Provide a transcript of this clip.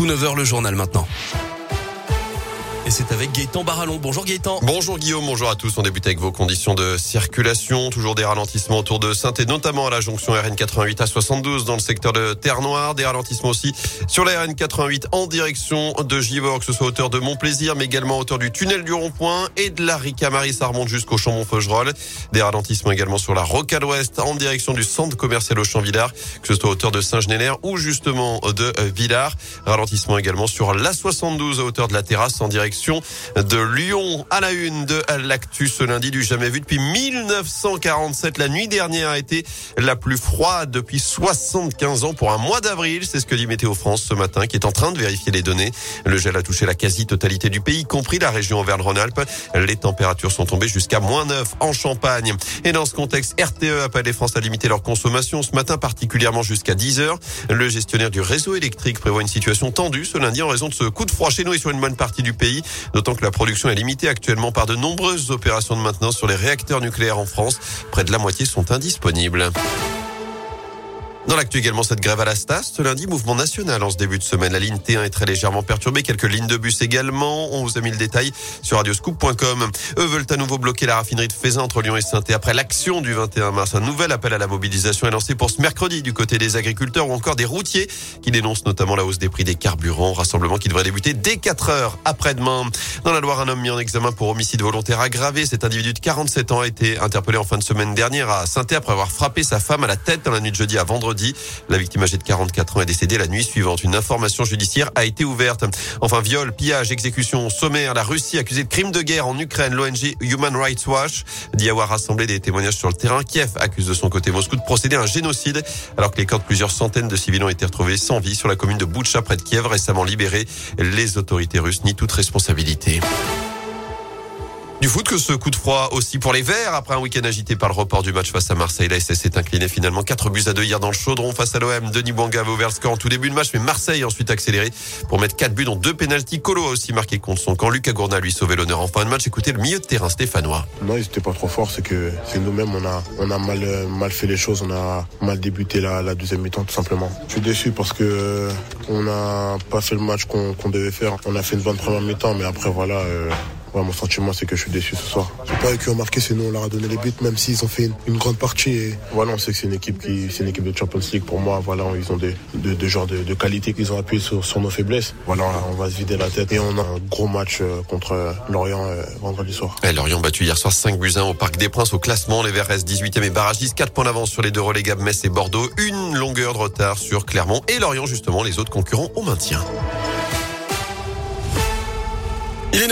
partout, 9h le journal maintenant. Et c'est avec Gaëtan Barallon. Bonjour Gaëtan. Bonjour Guillaume, bonjour à tous. On débute avec vos conditions de circulation. Toujours des ralentissements autour de saint et notamment à la jonction RN 88 à 72 dans le secteur de Terre-Noire. Des ralentissements aussi sur la RN 88 en direction de Givor, que ce soit hauteur de Montplaisir, mais également hauteur du tunnel du rond-point et de la Ricamarie. Ça remonte jusqu'au Chambon-Feugerolles. Des ralentissements également sur la Rocade Ouest en direction du centre commercial au Champ-Villard, que ce soit hauteur de Saint-Genélaire ou justement de Villars. Ralentissement également sur la 72 à hauteur de la terrasse en direction de Lyon à la une de l'actu ce lundi du jamais vu depuis 1947. La nuit dernière a été la plus froide depuis 75 ans pour un mois d'avril. C'est ce que dit Météo France ce matin qui est en train de vérifier les données. Le gel a touché la quasi-totalité du pays, y compris la région Auvergne-Rhône-Alpes. Les températures sont tombées jusqu'à moins 9 en Champagne. Et dans ce contexte, RTE appelle les France à limiter leur consommation ce matin, particulièrement jusqu'à 10 heures. Le gestionnaire du réseau électrique prévoit une situation tendue ce lundi en raison de ce coup de froid chez nous et sur une bonne partie du pays. D'autant que la production est limitée actuellement par de nombreuses opérations de maintenance sur les réacteurs nucléaires en France. Près de la moitié sont indisponibles. Dans l'actu également, cette grève à la Stas. Ce lundi, mouvement national en ce début de semaine. La ligne T1 est très légèrement perturbée. Quelques lignes de bus également. On vous a mis le détail sur radioscoop.com. Eux veulent à nouveau bloquer la raffinerie de Faisin entre Lyon et saint Après l'action du 21 mars, un nouvel appel à la mobilisation est lancé pour ce mercredi du côté des agriculteurs ou encore des routiers qui dénoncent notamment la hausse des prix des carburants. Rassemblement qui devrait débuter dès 4 heures après-demain. Dans la Loire, un homme mis en examen pour homicide volontaire aggravé. Cet individu de 47 ans a été interpellé en fin de semaine dernière à saint après avoir frappé sa femme à la tête dans la nuit de jeudi à vendredi. La victime âgée de 44 ans est décédée la nuit suivante. Une information judiciaire a été ouverte. Enfin, viol, pillage, exécution sommaire. La Russie accusée de crimes de guerre en Ukraine. L'ONG Human Rights Watch dit avoir rassemblé des témoignages sur le terrain. Kiev accuse de son côté Moscou de procéder à un génocide alors que les corps de plusieurs centaines de civils ont été retrouvés sans vie sur la commune de Boutcha près de Kiev récemment libérés. Les autorités russes nient toute responsabilité. Du foot que ce coup de froid aussi pour les Verts après un week-end agité par le report du match face à Marseille. La SS s'est incliné finalement 4 buts à 2 hier dans le chaudron face à l'OM. Denis Bouanga avait ouvert le score en tout début de match, mais Marseille a ensuite accéléré pour mettre 4 buts dont deux pénalties. Colo a aussi marqué contre son camp. Lucas Gourna lui sauvé l'honneur en fin de match. Écoutez le milieu de terrain stéphanois. Non, ils étaient pas trop forts. C'est que c'est nous-mêmes on a on a mal mal fait les choses. On a mal débuté la, la deuxième mi-temps tout simplement. Je suis déçu parce que euh, on n'a pas fait le match qu'on devait faire. On a fait une bonne première mi-temps, mais après voilà. Euh, Ouais, mon sentiment, c'est que je suis déçu ce soir. J'ai pas eu qui ont marqué, sinon on leur a donné les buts, même s'ils ont fait une, grande partie. Et voilà, on sait que c'est une équipe qui, c'est une équipe de Champions League. Pour moi, voilà, ils ont des, des, genres de, de qualité qu'ils ont appuyé sur, sur, nos faiblesses. Voilà, on va se vider la tête et on a un gros match euh, contre euh, Lorient euh, vendredi soir. Et Lorient battu hier soir 5 buts 1 au Parc des Princes au classement. Les Verts restent 18e et barragistes, 4 points d'avance sur les deux relégables Metz et Bordeaux. Une longueur de retard sur Clermont et Lorient, justement, les autres concurrents au maintien. Il est